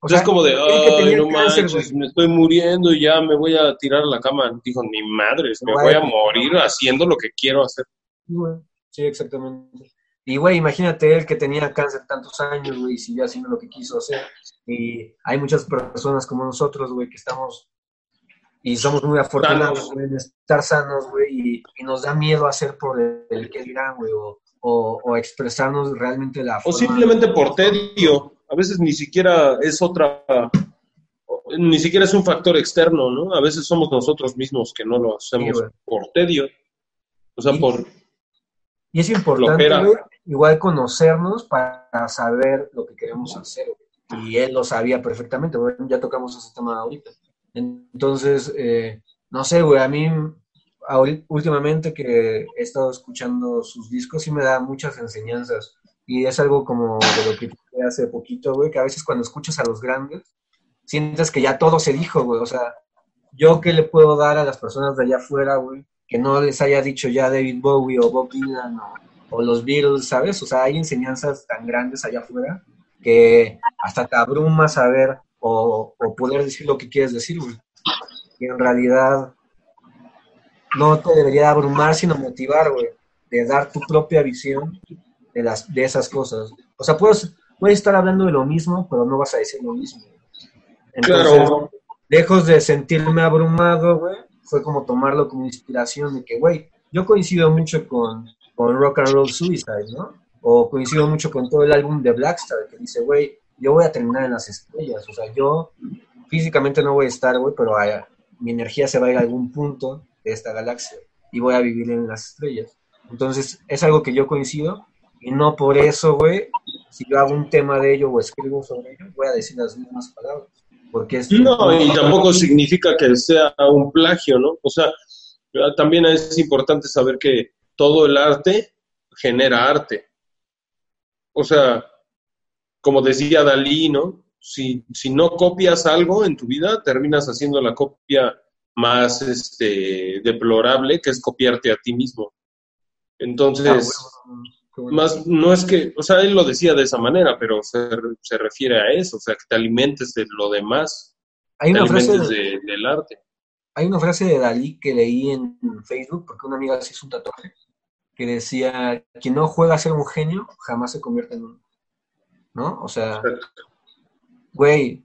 O sea, es como de, ay, no manches, me estoy muriendo y ya me voy a tirar a la cama. Dijo, ni madres, me voy a morir haciendo lo que quiero hacer. Sí, exactamente. Y, güey, imagínate él que tenía cáncer tantos años, güey, y siguió haciendo lo que quiso hacer. Y hay muchas personas como nosotros, güey, que estamos y somos muy afortunados en estar sanos, güey, y, nos da miedo hacer por el, que dirán, güey, o, o, expresarnos realmente la O simplemente por tedio. A veces ni siquiera es otra, ni siquiera es un factor externo, ¿no? A veces somos nosotros mismos que no lo hacemos por tedio. O sea, por... Y es importante, güey, igual conocernos para saber lo que queremos hacer. Y él lo sabía perfectamente, ya tocamos ese tema ahorita. Entonces, eh, no sé, güey, a mí últimamente que he estado escuchando sus discos sí me da muchas enseñanzas y es algo como de lo que hace poquito, güey, que a veces cuando escuchas a los grandes sientes que ya todo se dijo, güey, o sea, yo qué le puedo dar a las personas de allá afuera, güey, que no les haya dicho ya David Bowie o Bob Dylan o, o los Beatles, ¿sabes? O sea, hay enseñanzas tan grandes allá afuera que hasta te abruma saber o, poder decir lo que quieres decir, güey. Y en realidad no te debería abrumar, sino motivar, güey, de dar tu propia visión de, las, de esas cosas. O sea, puedes, puedes estar hablando de lo mismo, pero no vas a decir lo mismo. Entonces, lejos de sentirme abrumado, güey, fue como tomarlo como inspiración de que, güey, yo coincido mucho con, con Rock and Roll Suicide, ¿no? O coincido mucho con todo el álbum de Blackstar, que dice, güey, yo voy a terminar en las estrellas. O sea, yo físicamente no voy a estar, güey, pero mi energía se va a ir a algún punto de esta galaxia y voy a vivir en las estrellas. Entonces, es algo que yo coincido y no por eso, güey, si yo hago un tema de ello o escribo sobre ello, voy a decir las mismas palabras. Porque es no, y tampoco significa que sea un plagio, ¿no? O sea, también es importante saber que todo el arte genera arte. O sea, como decía Dalí, ¿no? Si, si no copias algo en tu vida, terminas haciendo la copia más este, deplorable, que es copiarte a ti mismo. Entonces, ah, más no es que, o sea, él lo decía de esa manera, pero se, se refiere a eso, o sea, que te alimentes de lo demás, hay una frase de, del arte. Hay una frase de Dalí que leí en Facebook, porque una amiga se hizo un tatuaje, que decía, quien no juega a ser un genio, jamás se convierte en uno. ¿no? O sea, güey.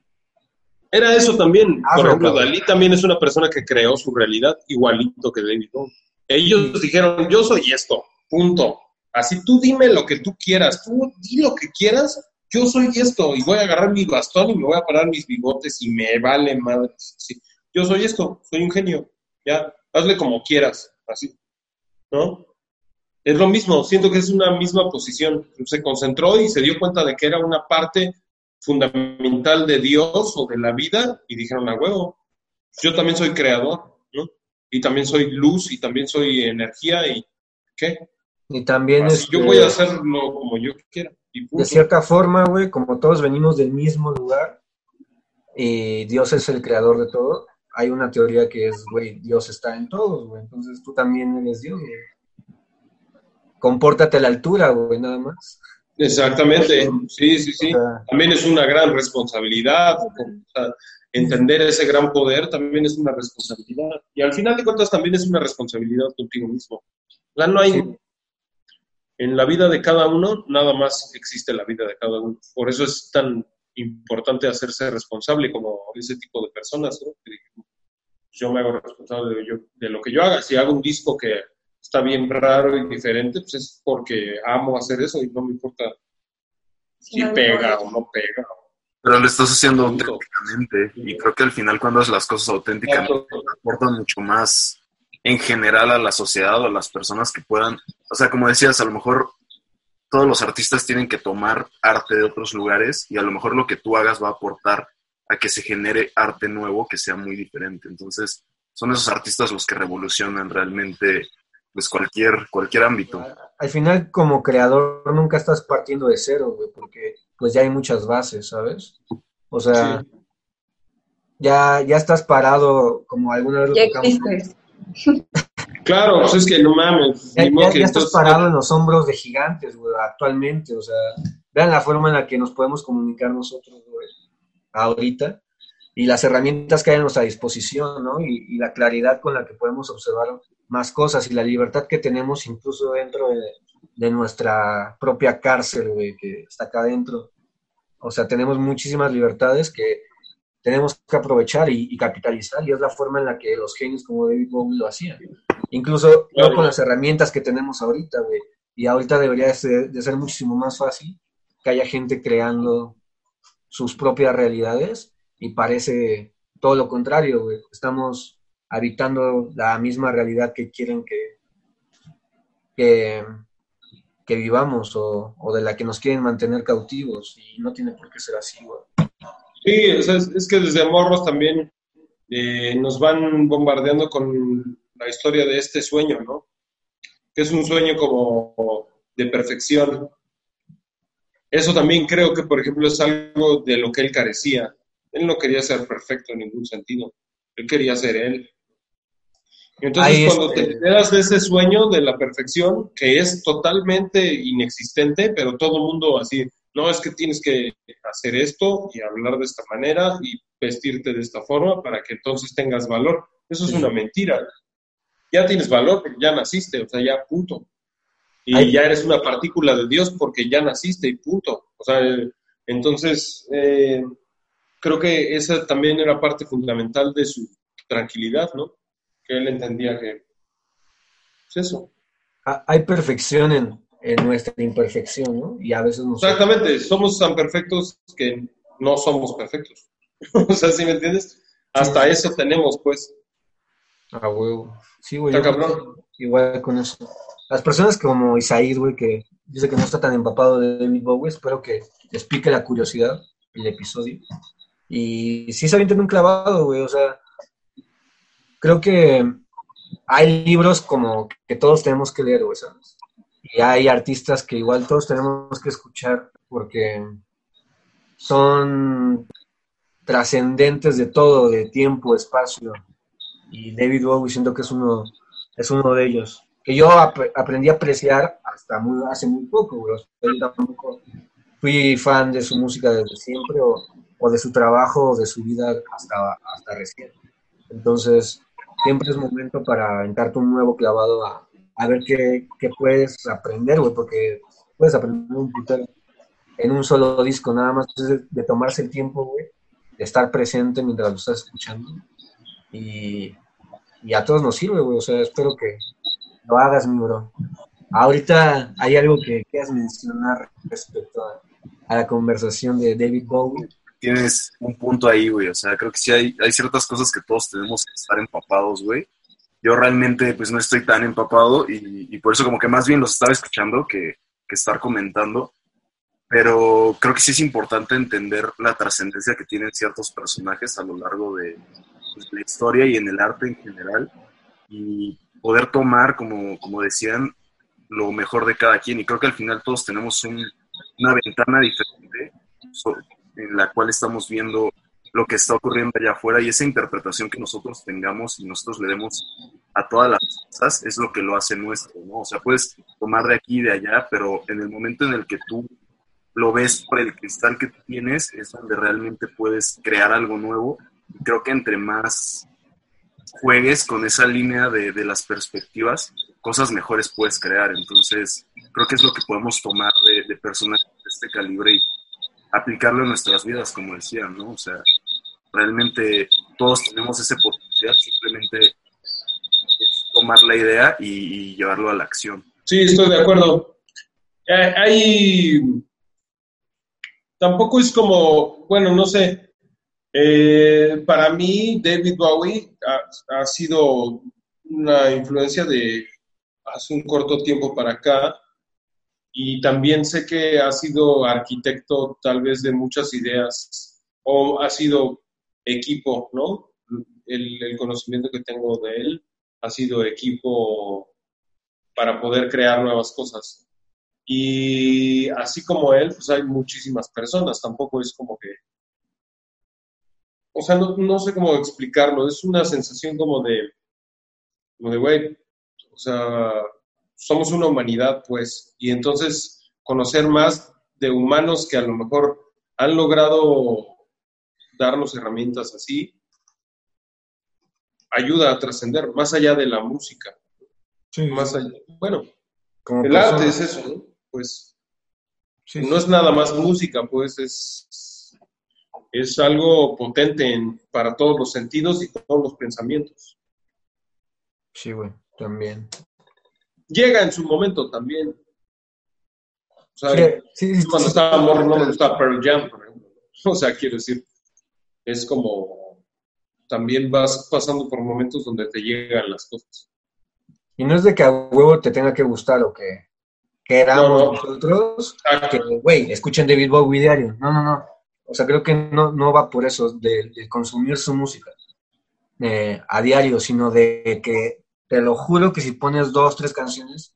Era eso también. Por ejemplo, Dalí también es una persona que creó su realidad igualito que David Bowie. Ellos dijeron, yo soy esto, punto. Así tú dime lo que tú quieras, tú di lo que quieras, yo soy esto, y voy a agarrar mi bastón y me voy a parar mis bigotes y me vale madre. Sí. Yo soy esto, soy un genio, ya, hazle como quieras, así, ¿no? Es lo mismo, siento que es una misma posición. Se concentró y se dio cuenta de que era una parte fundamental de Dios o de la vida y dijeron a huevo, yo también soy creador, ¿no? Y también soy luz y también soy energía y ¿qué? Y también Así, este, yo voy a hacerlo como yo quiera. Y de cierta forma, güey, como todos venimos del mismo lugar y Dios es el creador de todo, hay una teoría que es, güey, Dios está en todos, güey. Entonces tú también eres Dios, güey. Compórtate a la altura, güey, nada más. Exactamente, sí, sí, sí. También es una gran responsabilidad. entender ese gran poder también es una responsabilidad. Y al final de cuentas también es una responsabilidad contigo mismo. No hay... Sí. En la vida de cada uno, nada más existe la vida de cada uno. Por eso es tan importante hacerse responsable como ese tipo de personas. Yo me hago responsable de, yo- de lo que yo haga. Si hago un disco que está bien raro y diferente, pues es porque amo hacer eso y no me importa si no, pega no. o no pega. Pero lo estás haciendo Punto. auténticamente. Y creo que al final, cuando haces las cosas auténticamente, aportan mucho más en general a la sociedad o a las personas que puedan. O sea, como decías, a lo mejor todos los artistas tienen que tomar arte de otros lugares y a lo mejor lo que tú hagas va a aportar a que se genere arte nuevo que sea muy diferente. Entonces, son esos artistas los que revolucionan realmente pues cualquier, cualquier ámbito. al final, como creador, nunca estás partiendo de cero, güey, porque pues ya hay muchas bases, ¿sabes? O sea, Sí. ya, ya estás parado, como alguna vez lo Ya tocamos, existes. Claro, pues es que no mames. Ya, ya- que ya estás parado en los hombros de gigantes, güey, actualmente. O sea, vean la forma en la que nos podemos comunicar nosotros, güey, ahorita. Y las herramientas que hay a nuestra disposición, ¿no? Y, y la claridad con la que podemos observar más cosas y la libertad que tenemos incluso dentro de, de nuestra propia cárcel, güey, que está acá adentro. O sea, tenemos muchísimas libertades que tenemos que aprovechar y, y capitalizar, y es la forma en la que los genios como David Bowie lo hacían. Incluso Claro. no con las herramientas que tenemos ahorita, güey. Y ahorita debería de ser, de ser muchísimo más fácil que haya gente creando sus propias realidades y parece todo lo contrario, güey. Estamos habitando la misma realidad que quieren que, que, vivamos o, o de la que nos quieren mantener cautivos y no tiene por qué ser así. Sí, es, es que desde morros también eh, nos van bombardeando con la historia de este sueño, ¿no? Que es un sueño como de perfección. Eso también creo que, por ejemplo, es algo de lo que él carecía. Él no quería ser perfecto en ningún sentido. Él quería ser él. Entonces, Ahí cuando este- te enteras de ese sueño de la perfección, que es totalmente inexistente, pero todo el mundo así, no, es que tienes que hacer esto y hablar de esta manera y vestirte de esta forma para que entonces tengas valor. Eso es una mentira. Ya tienes valor porque ya naciste, o sea, ya punto. Y ya eres una partícula de Dios porque ya naciste y punto. O sea, eh, entonces, eh, creo que esa también era parte fundamental de su tranquilidad, ¿no? Que él entendía que es eso. Ha- Hay perfección en, en nuestra imperfección, ¿no? Y a veces nos... Exactamente, somos tan perfectos que no somos perfectos. o sea, ¿sí me entiendes? Hasta eso tenemos, pues. A huevo. Sí, güey. Igual con eso. Las personas como Isaíd, güey, que dice que no está tan empapado de David Bowie, espero que les pique la curiosidad el episodio. Y sí se avientan un clavado, güey, o sea, creo que hay libros como que todos tenemos que leer, güey, ¿sabes? Y hay artistas que igual todos tenemos que escuchar porque son trascendentes de todo, de tiempo, espacio. Y David Bowie siento que es uno, es uno de ellos. Que yo ap- aprendí a apreciar hasta muy, hace muy poco, güey. Tampoco fui fan de su música desde siempre o, o de su trabajo o de su vida hasta, hasta recién. Entonces, siempre es momento para aventarte un nuevo clavado a, a ver qué, qué puedes aprender, güey, porque puedes aprender un putero en un solo disco, nada más es de, tomarse el tiempo, güey, de estar presente mientras lo estás escuchando. Y, y a todos nos sirve, güey, o sea, espero que lo hagas, mi bro. Ahorita hay algo que quieras mencionar respecto a, a la conversación de David Bowie. Tienes un punto ahí, güey. O sea, creo que sí hay, hay ciertas cosas que todos tenemos que estar empapados, güey. Yo realmente, pues, no estoy tan empapado y, y por eso como que más bien los estaba escuchando que, que estar comentando. Pero creo que sí es importante entender la trascendencia que tienen ciertos personajes a lo largo de pues, la historia y en el arte en general. Y poder tomar, como, como decían, lo mejor de cada quien y creo que al final todos tenemos un- una ventana diferente en la cual estamos viendo lo que está ocurriendo allá afuera y esa interpretación que nosotros tengamos y nosotros le demos a todas las cosas es lo que lo hace nuestro, ¿no? O sea, puedes tomar de aquí y de allá, pero en el momento en el que tú lo ves por el cristal que tienes, es donde realmente puedes crear algo nuevo. Creo que entre más juegues con esa línea de, de las perspectivas, cosas mejores puedes crear. Entonces, creo que es lo que podemos tomar de, de personajes de este calibre y aplicarlo en nuestras vidas, como decían, ¿no? O sea, realmente todos tenemos ese potencial, simplemente es tomar la idea y, llevarlo a la acción. Sí, estoy de acuerdo. Hay. Tampoco es como, bueno, no sé. Eh, para mí, David Bowie ha, ha sido una influencia de hace un corto tiempo para acá. Y también sé que ha sido arquitecto tal vez de muchas ideas o ha sido equipo, ¿no? El, el conocimiento que tengo de él ha sido equipo para poder crear nuevas cosas. Y así como él, pues hay muchísimas personas, tampoco es como que... O sea, no, no sé cómo explicarlo, es una sensación como de, como de, güey, o sea, somos una humanidad, pues, y entonces conocer más de humanos que a lo mejor han logrado darnos herramientas así, ayuda a trascender, más allá de la música, Sí, más allá, bueno, como el persona. arte es eso, ¿no? Pues Sí, no es nada más música, pues es, es algo potente en- para todos los sentidos y todos los pensamientos. Sí, güey, también. Llega en su momento también. O sea, Sí, sí, sí, cuando sí. estaba morro no me gustaba Pearl Jam, por ejemplo. O sea, quiero decir, es como también vas pasando por momentos donde te llegan las cosas. Y no es de que a huevo te tenga que gustar o que queramos No, no. nosotros, que, güey, escuchen David Bowie diario. No, no, no. O sea, creo que no, no va por eso, de, de consumir su música eh, a diario, sino de que te lo juro que si pones dos, tres canciones,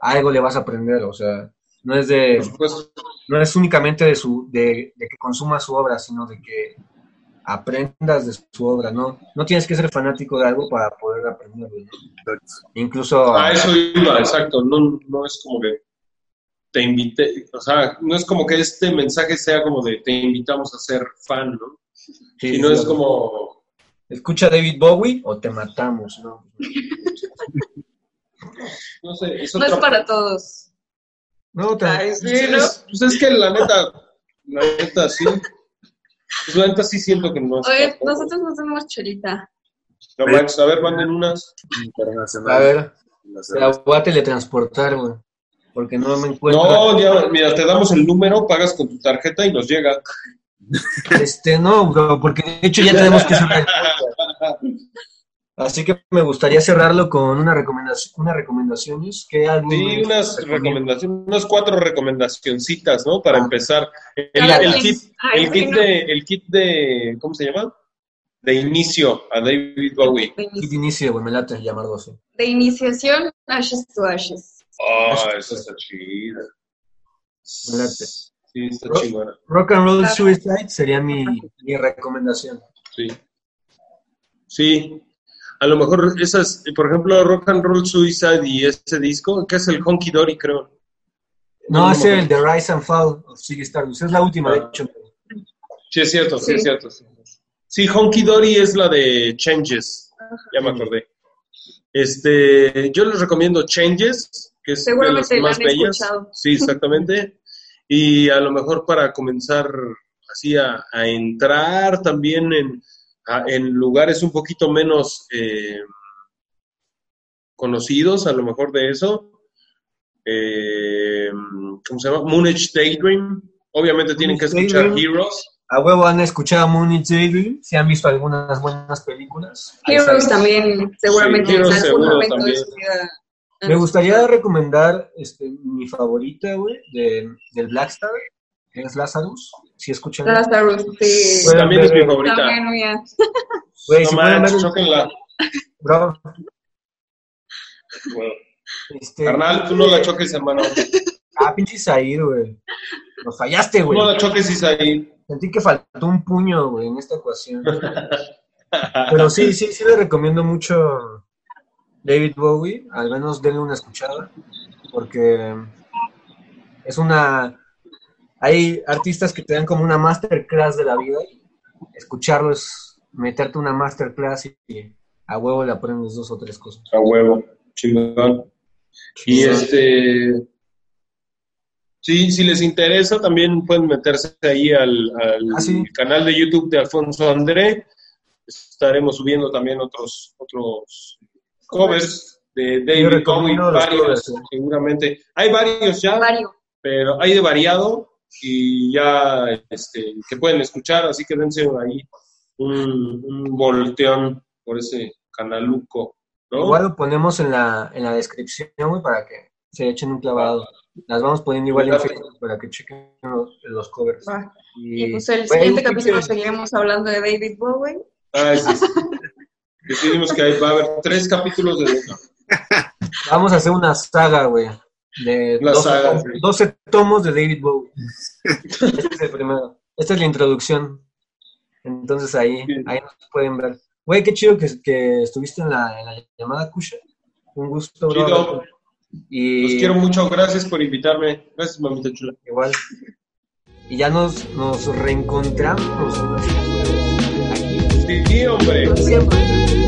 algo le vas a aprender. O sea, no es de, no es únicamente de su, de, de que consumas su obra, sino de que aprendas de su obra, ¿no? No tienes que ser fanático de algo para poder aprenderlo, ¿no? Incluso... A eso iba, exacto. No, no es como que te invite, o sea, no es como que este mensaje sea como de te invitamos a ser fan, ¿no? sí, Sino sí, es como, Escucha David Bowie o te matamos, ¿no? no sé, es No es para todos. No, te- Ay, Sí, sí, ¿no? es, pues es que la neta, la neta sí. Pues la neta sí siento que no es Oye, nosotros no tenemos chelita. No manches, a ver, manden unas. A ver, La voy a teletransportar, güey. Porque no me encuentro. No, ya, mira, te damos el número, pagas con tu tarjeta y nos llega. Este, no, bro, porque de hecho ya tenemos que cerrar. Así que me gustaría cerrarlo con una recomendación, unas recomendaciones. ¿Qué Sí, unas recomendaciones, unas cuatro recomendacioncitas, ¿no? Para Ah. empezar. El, kit, el kit de, el kit de, ¿cómo se llama? De inicio a David Bowie. De, Kit de inicio, güey, me late llamar 12. de iniciación, Ashes to Ashes. Ah, esa está chida. Me late. Sí, está Ro- chingona. Rock and Roll. Suicide sería mi, mi recomendación. Sí. Sí. A lo mejor esas, por ejemplo, Rock and Roll Suicide y ese disco, que es el Honky Dory, creo. No, No, es no, el The Rise and Fall of Ziggy Stardust. Es la última, de Ah. hecho. Sí, es cierto, sí, Sí. es cierto. sí. Sí, Honky Dory es la de Changes. Ya me acordé. Este, yo les recomiendo Changes, que es de las más bellas. escuchado. Sí, exactamente. y a lo mejor para comenzar así a, a entrar también en, a- en lugares un poquito menos eh, conocidos, a lo mejor de eso. Eh, ¿Cómo se llama? Moonage Daydream. Obviamente tienen que escuchar Daydream. Heroes. A huevo han escuchado Moonage Daydream, si han visto algunas buenas películas. Heroes también, seguramente Sí, Heroes en algún seguro momento también. de su vida. Me gustaría escuchado. recomendar este, mi favorita, güey, de, del Blackstar, que es Lazarus. Si escuchan. Lazarus, sí. Bueno, También es mi favorita. También. Güey, No si manches, chóquenla. bro, Bueno, Este, Carnal, tú no la choques, hermano. Ah, pinche Isair, güey. Nos fallaste, güey. no la choques, Isaí. Sentí que faltó un puño, güey, en esta ecuación. Pero sí, sí, sí le recomiendo mucho David Bowie. Al menos denle una escuchada. Porque es una... Hay artistas que te dan como una masterclass de la vida. Escucharlo es meterte una masterclass y a huevo le aprendes dos o tres cosas. A huevo, chingón. Y este. Sí, si les interesa, también pueden meterse ahí al, al Ah, sí. canal de YouTube de Alfonso André. Estaremos subiendo también otros, otros covers de David Bowie, varios, covers, seguramente. Hay varios ya, Vario. pero hay de variado y ya este, que pueden escuchar, así que dense ahí un, un volteón por ese canaluco, ¿no? Igual lo ponemos en la, en la descripción, güey, para que se echen un clavado. Las vamos poniendo igual en Facebook para que chequen los, los covers. Y, Y pues el siguiente ¿qué capítulo seguiremos hablando de David Bowie. Ah, sí, sí. Decidimos que hay- va a haber tres capítulos de Vamos a hacer una saga, güey. De Una 12, saga, tomos, sí. 12 tomos de David Bowie. Este es el primero. Esta es la introducción. Entonces ahí, ahí nos pueden ver. Güey, qué chido que, que estuviste en la, en la llamada Kusha. Un gusto, bro. Chido. Y Los quiero mucho, gracias por invitarme. Gracias, mamita chula. igual. Y ya nos, nos reencontramos. Aquí, sí, hombre. siempre.